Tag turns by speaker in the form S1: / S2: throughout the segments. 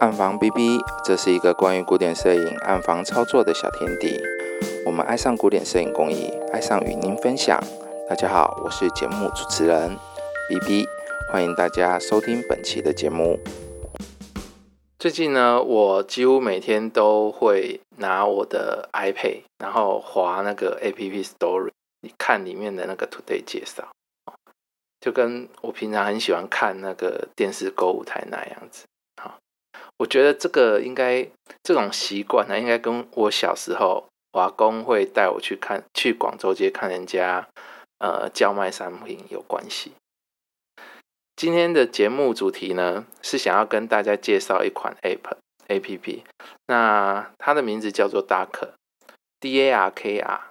S1: 暗房 B B，这是一个关于古典摄影暗房操作的小天地。我们爱上古典摄影工艺，爱上与您分享。大家好，我是节目主持人 B B，欢迎大家收听本期的节目。最近呢，我几乎每天都会拿我的 iPad，然后滑那个 A P P Story，你看里面的那个 Today 介绍，就跟我平常很喜欢看那个电视购物台那样子。我觉得这个应该这种习惯呢，应该跟我小时候华工会带我去看去广州街看人家呃叫卖商品有关系。今天的节目主题呢，是想要跟大家介绍一款 App A P P，那它的名字叫做 Dark，D A R K R。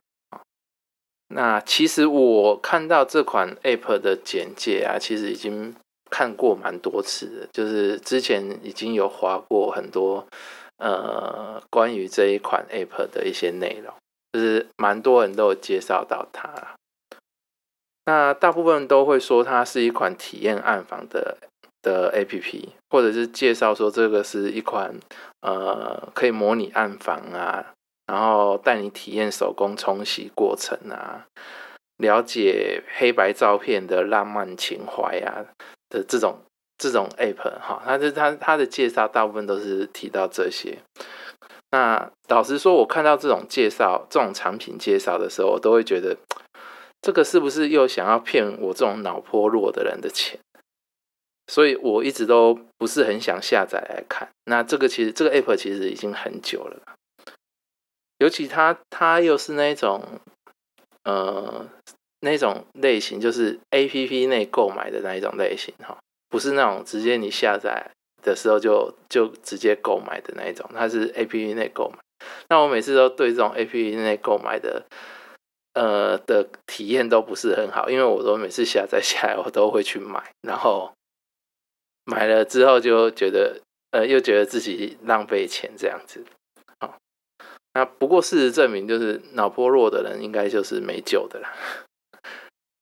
S1: 那其实我看到这款 App 的简介啊，其实已经看过蛮多次的，就是之前已经有划过很多呃关于这一款 App 的一些内容，就是蛮多人都有介绍到它。那大部分都会说它是一款体验暗房的的 A P P，或者是介绍说这个是一款呃可以模拟暗房啊，然后带你体验手工冲洗过程啊，了解黑白照片的浪漫情怀啊的这种这种 App 哈，它是它它的介绍大部分都是提到这些。那老实说，我看到这种介绍这种产品介绍的时候，我都会觉得。这个是不是又想要骗我这种脑波弱的人的钱？所以我一直都不是很想下载来看。那这个其实这个 app 其实已经很久了，尤其它它又是那种呃那种类型，就是 app 内购买的那一种类型哈，不是那种直接你下载的时候就就直接购买的那一种，它是 app 内购买。那我每次都对这种 app 内购买的。呃的体验都不是很好，因为我都每次下载下来，我都会去买，然后买了之后就觉得，呃，又觉得自己浪费钱这样子。好，那不过事实证明，就是脑波弱的人应该就是没救的啦。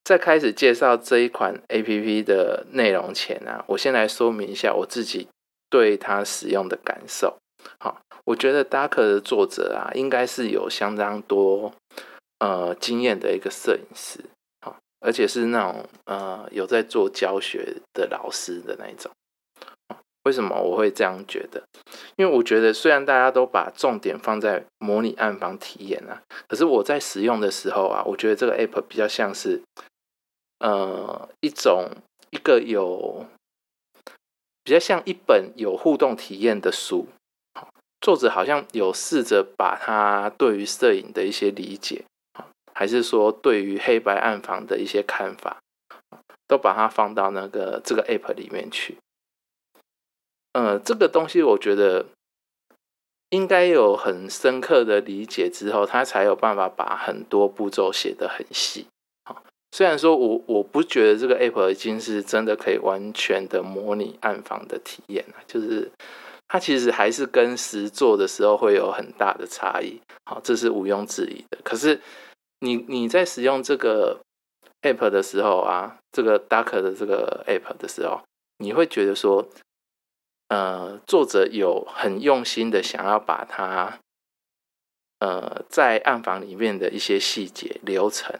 S1: 在开始介绍这一款 A P P 的内容前呢，我先来说明一下我自己对它使用的感受。好，我觉得 Dark 的作者啊，应该是有相当多。呃，经验的一个摄影师，好，而且是那种呃有在做教学的老师的那一种。为什么我会这样觉得？因为我觉得虽然大家都把重点放在模拟暗房体验啊，可是我在使用的时候啊，我觉得这个 app 比较像是呃一种一个有比较像一本有互动体验的书。作者好像有试着把他对于摄影的一些理解。还是说，对于黑白暗房的一些看法，都把它放到那个这个 app 里面去。呃，这个东西我觉得应该有很深刻的理解之后，他才有办法把很多步骤写得很细。虽然说我我不觉得这个 app 已经是真的可以完全的模拟暗房的体验了，就是它其实还是跟实做的时候会有很大的差异。好，这是毋庸置疑的。可是。你你在使用这个 app 的时候啊，这个 Dark 的这个 app 的时候，你会觉得说，呃，作者有很用心的想要把它，呃，在暗房里面的一些细节流程，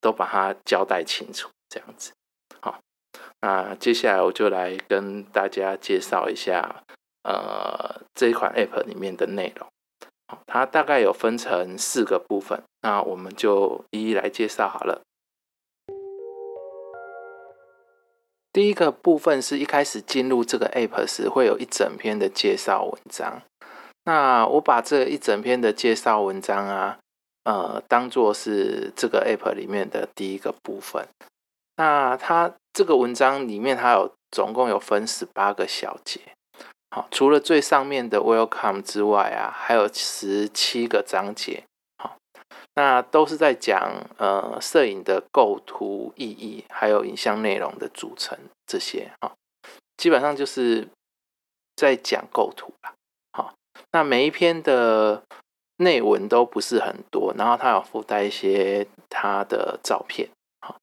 S1: 都把它交代清楚，这样子。好，那接下来我就来跟大家介绍一下，呃，这一款 app 里面的内容。它大概有分成四个部分，那我们就一一来介绍好了。第一个部分是一开始进入这个 app 时，会有一整篇的介绍文章。那我把这一整篇的介绍文章啊，呃，当做是这个 app 里面的第一个部分。那它这个文章里面，它有总共有分十八个小节。好，除了最上面的 Welcome 之外啊，还有十七个章节。好，那都是在讲呃摄影的构图意义，还有影像内容的组成这些。好，基本上就是在讲构图啦。好，那每一篇的内文都不是很多，然后他有附带一些他的照片。好，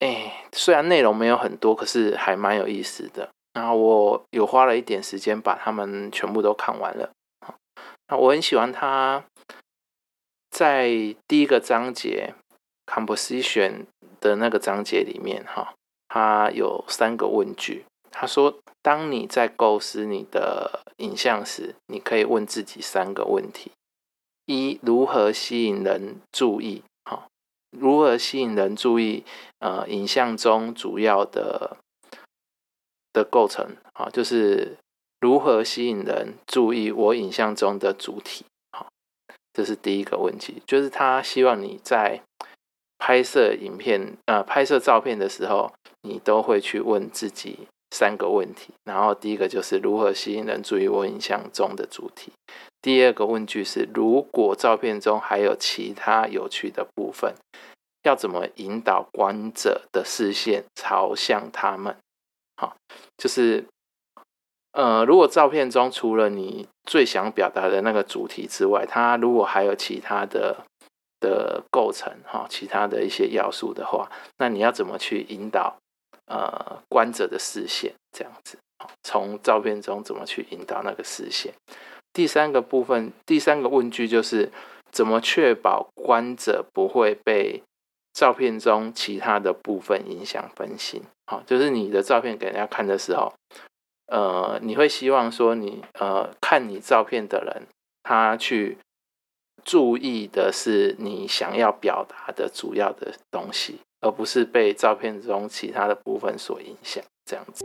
S1: 哎，虽然内容没有很多，可是还蛮有意思的。
S2: 然后我有花了一点时间把他们全部都看完了。那我很喜欢他在第一个章节 composition 的那个章节里面，哈，他有三个问句。他说，当你在构思你的影像时，你可以问自己三个问题：一、如何吸引人注意？哈，如何吸引人注意？呃，影像中主要的的构成，啊，就是如何吸引人注意我影像中的主体？好，这是第一个问题，就是他希望你在拍摄影片、呃，拍摄照片的时候，你都会去问自己。三个问题，然后第一个就是如何吸引人注意我影像中的主体。第二个问句是，如果照片中还有其他有趣的部分，要怎么引导观者的视线朝向他们？好，就是呃，如果照片中除了你最想表达的那个主题之外，它如果还有其他的的构成，哈，其他的一些要素的话，那你要怎么去引导？呃，观者的视线这样子，从照片中怎么去引导那个视线？第三个部分，第三个问句就是怎么确保观者不会被照片中其他的部分影响分心？好，就是你的照片给人家看的时候，呃，你会希望说你呃看你照片的人，他去注意的是你想要表达的主要的东西。而不是被照片中其他的部分所影响，这样子。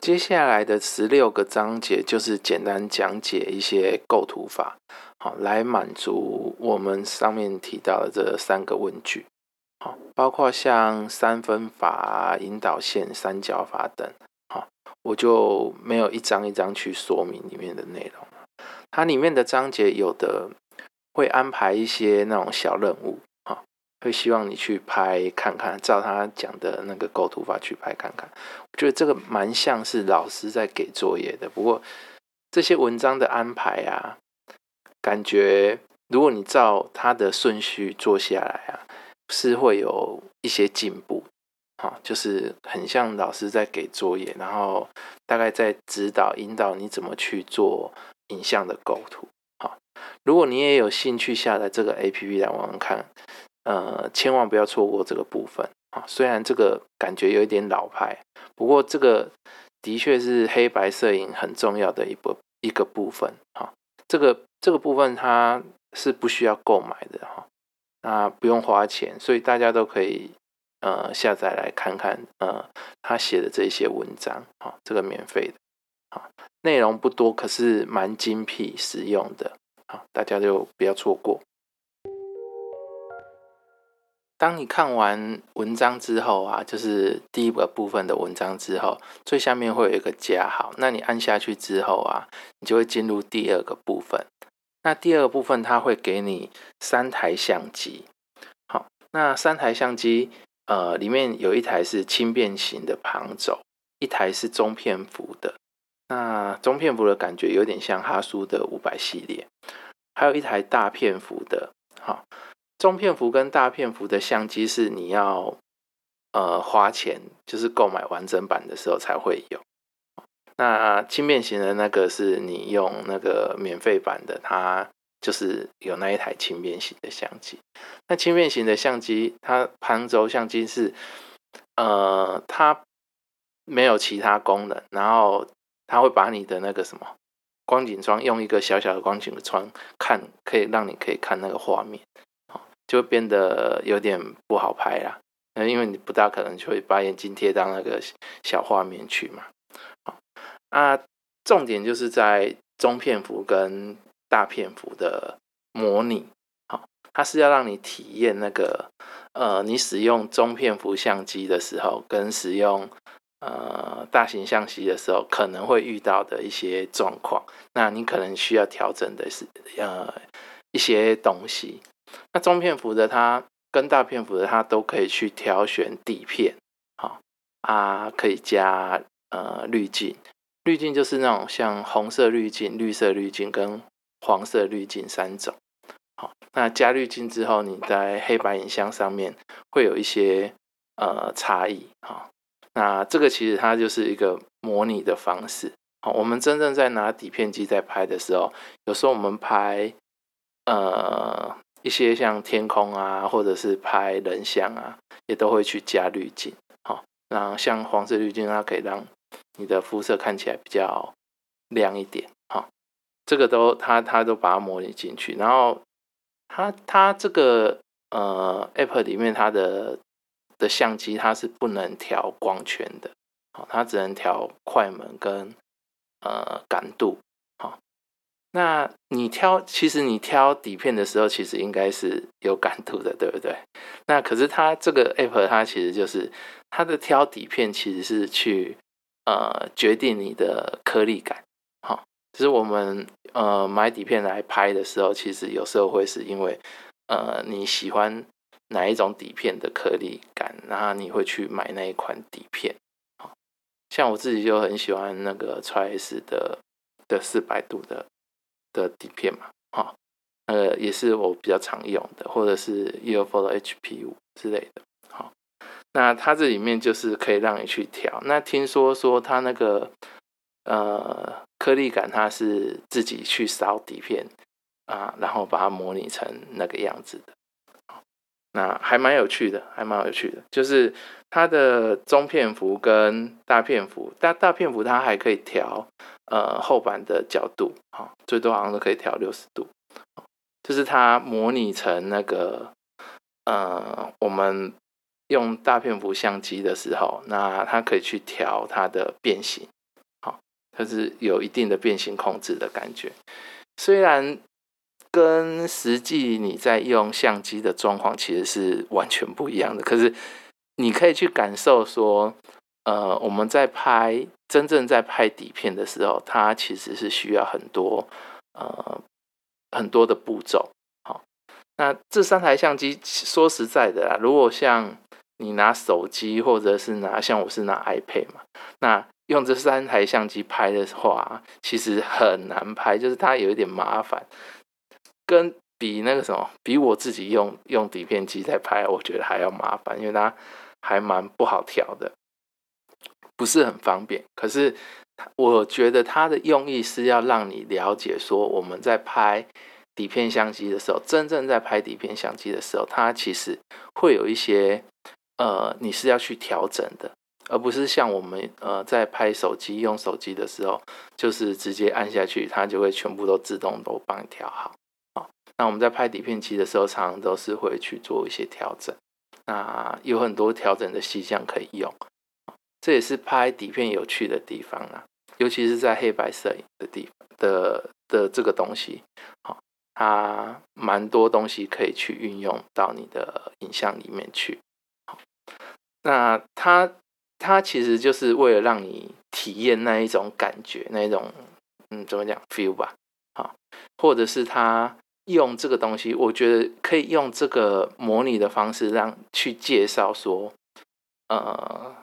S2: 接下来的十六个章节就是简单讲解一些构图法，好，来满足我们上面提到的这三个问句，好，包括像三分法、引导线、三角法等，好，我就没有一张一张去说明里面的内容它里面的章节有的会安排一些那种小任务。会希望你去拍看看，照他讲的那个构图法去拍看看。我觉得这个蛮像是老师在给作业的。不过这些文章的安排啊，感觉如果你照他的顺序做下来啊，是会有一些进步。啊，就是很像老师在给作业，然后大概在指导引导你怎么去做影像的构图。好，如果你也有兴趣下载这个 A P P 来玩玩看。呃，千万不要错过这个部分啊！虽然这个感觉有一点老派，不过这个的确是黑白摄影很重要的一部一个部分哈。这个这个部分它是不需要购买的哈，那不用花钱，所以大家都可以呃下载来看看呃他写的这些文章啊，这个免费的啊，内容不多，可是蛮精辟实用的啊，大家就不要错过。当你看完文章之后啊，就是第一个部分的文章之后，最下面会有一个加号。那你按下去之后啊，你就会进入第二个部分。那第二个部分，它会给你三台相机。好，那三台相机，呃，里面有一台是轻便型的旁轴，一台是中片幅的。那中片幅的感觉有点像哈苏的五百系列，还有一台大片幅的。好。中片幅跟大片幅的相机是你要呃花钱，就是购买完整版的时候才会有。那轻便型的那个是你用那个免费版的，它就是有那一台轻便型的相机。那轻便型的相机，它旁轴相机是呃它没有其他功能，然后它会把你的那个什么光景窗用一个小小的光景窗看，可以让你可以看那个画面。就变得有点不好拍啦，那因为你不大可能就会把眼镜贴到那个小画面去嘛。好，啊，重点就是在中片幅跟大片幅的模拟。好，它是要让你体验那个，呃，你使用中片幅相机的时候，跟使用呃大型相机的时候，可能会遇到的一些状况。那你可能需要调整的是，呃，一些东西。那中片幅的它跟大片幅的它都可以去挑选底片，好啊，可以加呃滤镜，滤镜就是那种像红色滤镜、绿色滤镜跟黄色滤镜三种。好，那加滤镜之后，你在黑白影像上面会有一些呃差异。好，那这个其实它就是一个模拟的方式。好，我们真正在拿底片机在拍的时候，有时候我们拍呃一些像天空啊，或者是拍人像啊，也都会去加滤镜。好，那像黄色滤镜，它可以让你的肤色看起来比较亮一点。好，这个都它它都把它模拟进去，然后它它这个呃 app 里面它的的相机它是不能调光圈的，好，它只能调快门跟。呃，感度，那你挑，其实你挑底片的时候，其实应该是有感度的，对不对？那可是它这个 app，它其实就是它的挑底片，其实是去呃决定你的颗粒感。好，就是我们呃买底片来拍的时候，其实有时候会是因为呃你喜欢哪一种底片的颗粒感，然后你会去买那一款底片。好像我自己就很喜欢那个 X 的的四百度的的底片嘛，哈，呃，也是我比较常用的，或者是 UFO 的 HP 五之类的，好，那它这里面就是可以让你去调。那听说说它那个呃颗粒感，它是自己去扫底片啊，然后把它模拟成那个样子的。那还蛮有趣的，还蛮有趣的，就是它的中片幅跟大片幅，大大片幅它还可以调呃后板的角度，哈，最多好像都可以调六十度，就是它模拟成那个呃我们用大片幅相机的时候，那它可以去调它的变形，好，它是有一定的变形控制的感觉，虽然。跟实际你在用相机的状况其实是完全不一样的。可是你可以去感受说，呃，我们在拍真正在拍底片的时候，它其实是需要很多呃很多的步骤。好，那这三台相机说实在的啦，如果像你拿手机或者是拿像我是拿 iPad 嘛，那用这三台相机拍的话，其实很难拍，就是它有一点麻烦。跟比那个什么，比我自己用用底片机在拍，我觉得还要麻烦，因为它还蛮不好调的，不是很方便。可是我觉得它的用意是要让你了解，说我们在拍底片相机的时候，真正在拍底片相机的时候，它其实会有一些呃，你是要去调整的，而不是像我们呃在拍手机用手机的时候，就是直接按下去，它就会全部都自动都帮你调好。那我们在拍底片机的时候，常常都是会去做一些调整。那有很多调整的细项可以用，这也是拍底片有趣的地方啦。尤其是在黑白摄影的地方的的这个东西，好，它蛮多东西可以去运用到你的影像里面去。好，那它它其实就是为了让你体验那一种感觉，那一种嗯，怎么讲 feel 吧？好，或者是它。用这个东西，我觉得可以用这个模拟的方式，让去介绍说，呃，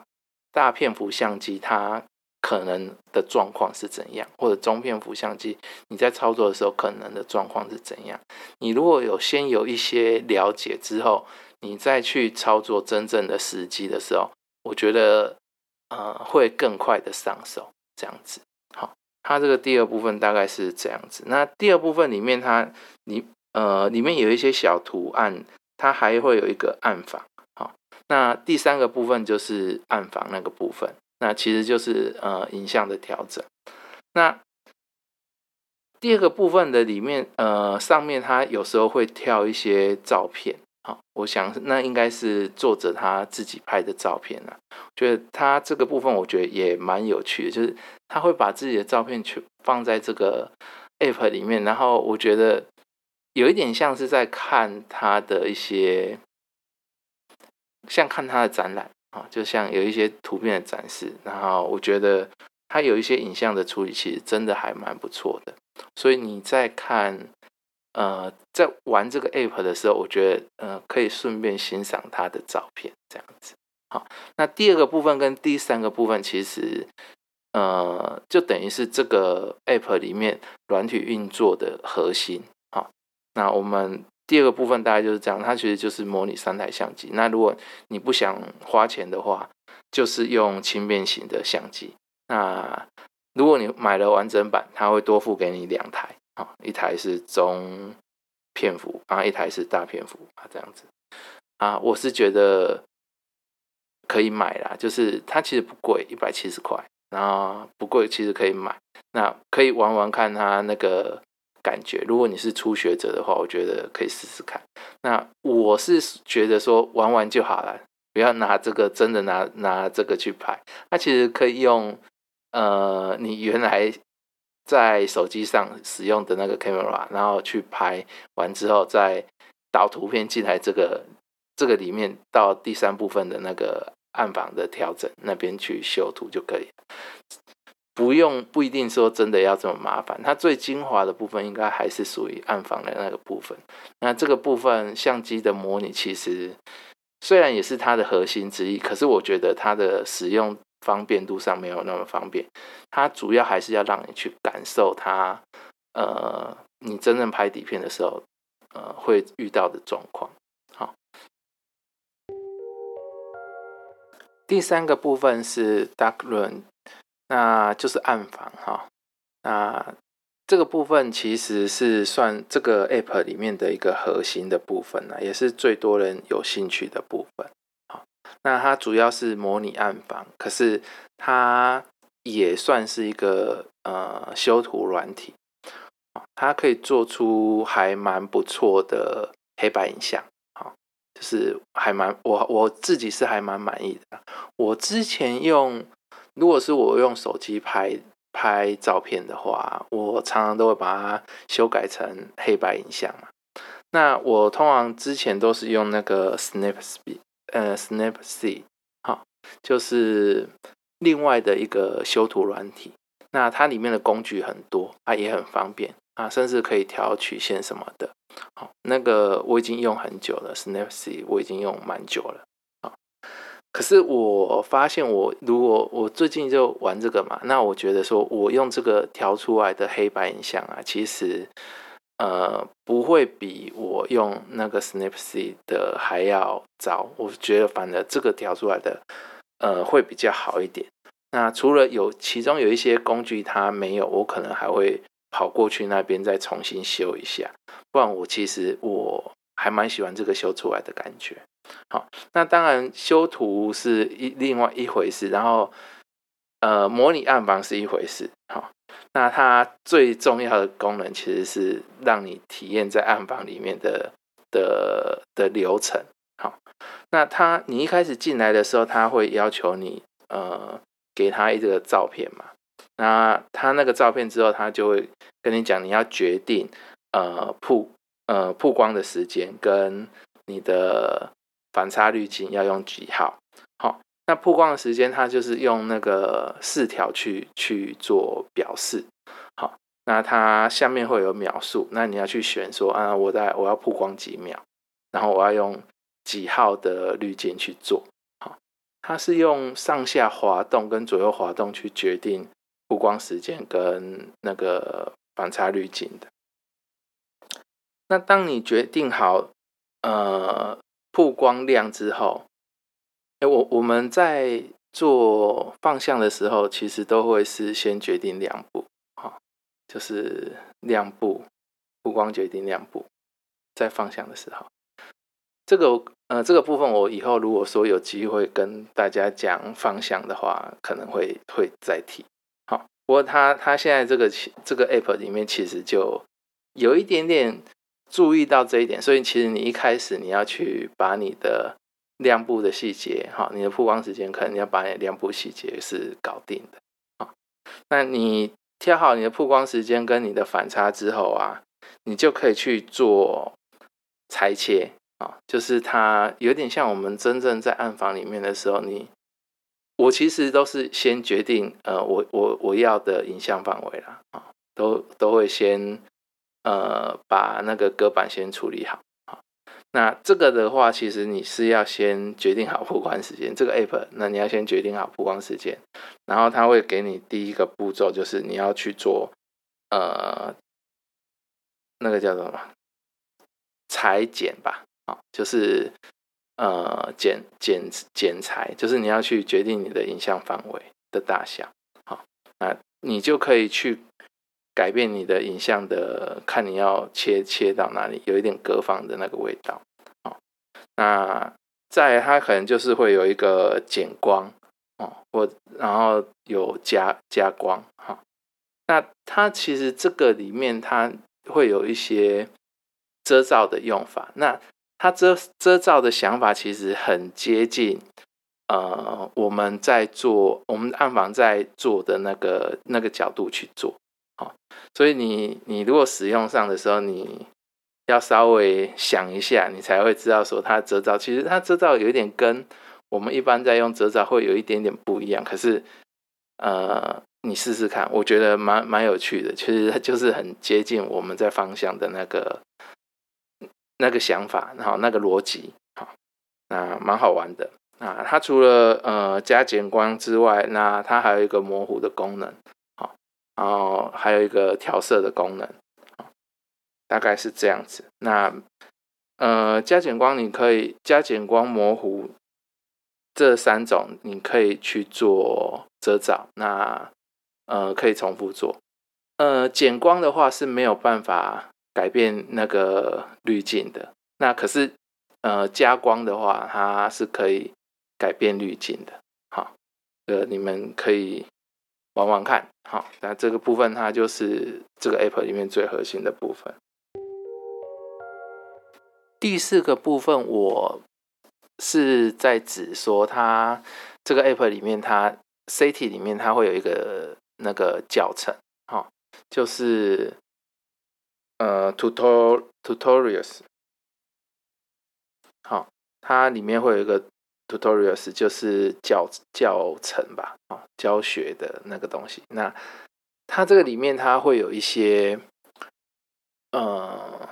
S2: 大片幅相机它可能的状况是怎样，或者中片幅相机你在操作的时候可能的状况是怎样。你如果有先有一些了解之后，你再去操作真正的实机的时候，我觉得呃会更快的上手，这样子。好它这个第二部分大概是这样子。那第二部分里面，它里呃里面有一些小图案，它还会有一个暗房。那第三个部分就是暗房那个部分，那其实就是呃影像的调整。那第二个部分的里面，呃上面它有时候会跳一些照片。好，我想那应该是作者他自己拍的照片啊。觉得他这个部分，我觉得也蛮有趣的，就是他会把自己的照片去放在这个 app 里面，然后我觉得有一点像是在看他的一些，像看他的展览啊，就像有一些图片的展示，然后我觉得他有一些影像的处理，其实真的还蛮不错的。所以你在看。呃，在玩这个 app 的时候，我觉得呃可以顺便欣赏它的照片，这样子。好，那第二个部分跟第三个部分，其实呃就等于是这个 app 里面软体运作的核心。好，那我们第二个部分大概就是这样，它其实就是模拟三台相机。那如果你不想花钱的话，就是用轻便型的相机。那如果你买了完整版，它会多付给你两台，啊，一台是中片幅，然后一台是大片幅啊，这样子。啊，我是觉得可以买啦，就是它其实不贵，一百七十块，然后不贵，其实可以买。那可以玩玩看它那个感觉。如果你是初学者的话，我觉得可以试试看。那我是觉得说玩玩就好了，不要拿这个真的拿拿这个去拍。它其实可以用呃你原来在手机上使用的那个 camera，然后去拍完之后再导图片进来这个。这个里面到第三部分的那个暗房的调整那边去修图就可以，不用不一定说真的要这么麻烦。它最精华的部分应该还是属于暗房的那个部分。那这个部分相机的模拟其实虽然也是它的核心之一，可是我觉得它的使用方便度上没有那么方便。它主要还是要让你去感受它，呃，你真正拍底片的时候，呃，会遇到的状况。好第三个部分是 dark room，那就是暗房哈。那这个部分其实是算这个 app 里面的一个核心的部分呢，也是最多人有兴趣的部分。好，那它主要是模拟暗房，可是它也算是一个呃修图软体，它可以做出还蛮不错的黑白影像。好就是还蛮我我自己是还蛮满意的。我之前用，如果是我用手机拍拍照片的话，我常常都会把它修改成黑白影像嘛。那我通常之前都是用那个 Snapseed，呃，Snapseed，好，就是另外的一个修图软体。那它里面的工具很多，啊，也很方便啊，甚至可以调曲线什么的。好，那个我已经用很久了，Snapseed 我已经用蛮久了。可是我发现，我如果我最近就玩这个嘛，那我觉得说我用这个调出来的黑白影像啊，其实呃不会比我用那个 Snapseed 的还要糟。我觉得反而这个调出来的呃会比较好一点。那除了有其中有一些工具它没有，我可能还会跑过去那边再重新修一下。不然我其实我还蛮喜欢这个修出来的感觉。好，那当然修图是一另外一回事，然后呃模拟暗房是一回事。好，那它最重要的功能其实是让你体验在暗房里面的的的流程。好，那它你一开始进来的时候，他会要求你呃。给他一个照片嘛，那他那个照片之后，他就会跟你讲，你要决定呃曝呃曝光的时间跟你的反差滤镜要用几号。好，那曝光的时间，它就是用那个四条去去做表示。好，那它下面会有秒数，那你要去选说啊，我在我要曝光几秒，然后我要用几号的滤镜去做。好它是用上下滑动跟左右滑动去决定曝光时间跟那个反差滤镜的。那当你决定好呃曝光量之后，哎，我我们在做放相的时候，其实都会是先决定亮部，哈，就是亮部曝光决定亮部，在放相的时候，这个。呃，这个部分我以后如果说有机会跟大家讲方向的话，可能会会再提。好，不过他他现在这个这个 app 里面其实就有一点点注意到这一点，所以其实你一开始你要去把你的亮部的细节，哈，你的曝光时间可能要把你的亮部细节是搞定的。好，那你挑好你的曝光时间跟你的反差之后啊，你就可以去做裁切。啊，就是它有点像我们真正在暗房里面的时候，你我其实都是先决定，呃，我我我要的影像范围啦，啊，都都会先呃把那个隔板先处理好，啊，那这个的话，其实你是要先决定好曝光时间，这个 app，那你要先决定好曝光时间，然后它会给你第一个步骤，就是你要去做呃那个叫做什么裁剪吧。啊就是呃剪剪剪裁，就是你要去决定你的影像范围的大小。好，那你就可以去改变你的影像的，看你要切切到哪里，有一点隔房的那个味道。好，那再它可能就是会有一个减光哦，或然后有加加光。哈，那它其实这个里面它会有一些遮罩的用法。那它遮遮罩的想法其实很接近，呃，我们在做我们暗房在做的那个那个角度去做，好，所以你你如果使用上的时候，你要稍微想一下，你才会知道说它遮罩其实它遮罩有一点跟我们一般在用遮罩会有一点点不一样，可是呃，你试试看，我觉得蛮蛮有趣的，其实它就是很接近我们在方向的那个。那个想法，然后那个逻辑，好，那蛮好玩的啊。它除了呃加减光之外，那它还有一个模糊的功能，然后还有一个调色的功能，大概是这样子。那呃加减光你可以加减光模糊这三种，你可以去做遮罩，那呃可以重复做。呃减光的话是没有办法。改变那个滤镜的，那可是呃加光的话，它是可以改变滤镜的。好，呃，你们可以玩玩看。好，那这个部分它就是这个 app 里面最核心的部分。第四个部分，我是在指说，它这个 app 里面，它 city 里面它会有一个那个教程，好，就是。呃 tutorial tutorials，好，它里面会有一个 tutorials，就是教教程吧，啊，教学的那个东西。那它这个里面它会有一些，呃，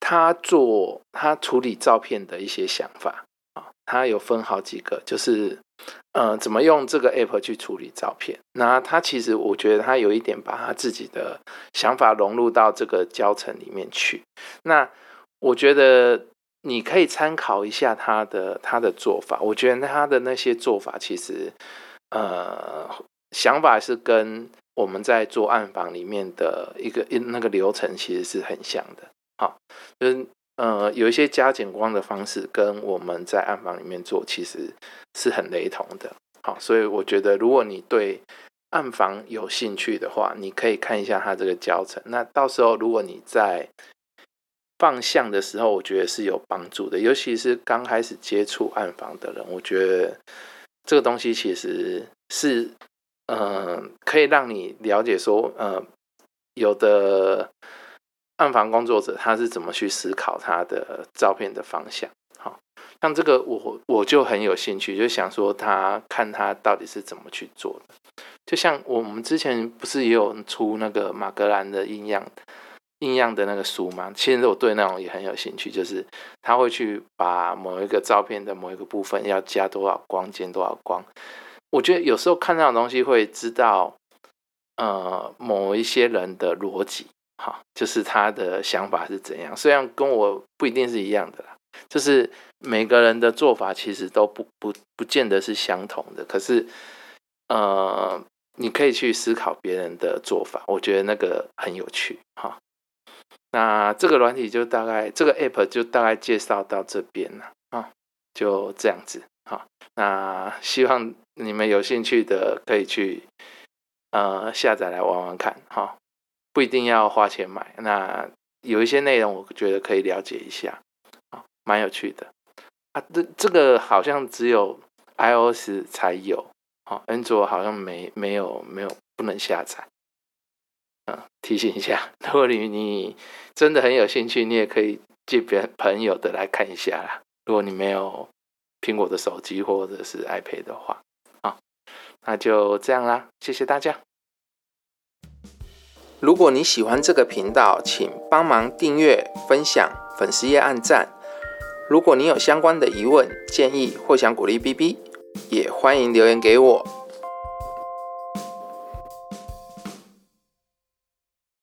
S2: 他做他处理照片的一些想法啊，它有分好几个，就是。呃，怎么用这个 app 去处理照片？那他其实我觉得他有一点把他自己的想法融入到这个教程里面去。那我觉得你可以参考一下他的他的做法。我觉得他的那些做法其实呃想法是跟我们在做暗房里面的一个那个流程其实是很像的。好，就是呃有一些加减光的方式跟我们在暗房里面做其实。是很雷同的，好，所以我觉得如果你对暗房有兴趣的话，你可以看一下它这个教程。那到时候如果你在放相的时候，我觉得是有帮助的，尤其是刚开始接触暗房的人，我觉得这个东西其实是，嗯，可以让你了解说，呃，有的暗房工作者他是怎么去思考他的照片的方向。好像这个我我就很有兴趣，就想说他看他到底是怎么去做的。就像我们之前不是也有出那个马格兰的阴样一样的那个书吗？其实我对那种也很有兴趣，就是他会去把某一个照片的某一个部分要加多少光，减多少光。我觉得有时候看那种东西会知道，呃，某一些人的逻辑，哈，就是他的想法是怎样。虽然跟我不一定是一样的啦。就是每个人的做法其实都不不不见得是相同的，可是呃，你可以去思考别人的做法，我觉得那个很有趣哈。那这个软体就大概这个 app 就大概介绍到这边了啊，就这样子哈。那希望你们有兴趣的可以去呃下载来玩玩看哈，不一定要花钱买。那有一些内容我觉得可以了解一下。蛮有趣的啊，这这个好像只有 iOS 才有，好，安卓好像没没有没有不能下载。嗯，提醒一下，如果你你真的很有兴趣，你也可以借别朋友的来看一下啦。如果你没有苹果的手机或者是 iPad 的话，啊，那就这样啦，谢谢大家。
S1: 如果你喜欢这个频道，请帮忙订阅、分享、粉丝页按赞。如果你有相关的疑问、建议或想鼓励 B B，也欢迎留言给我。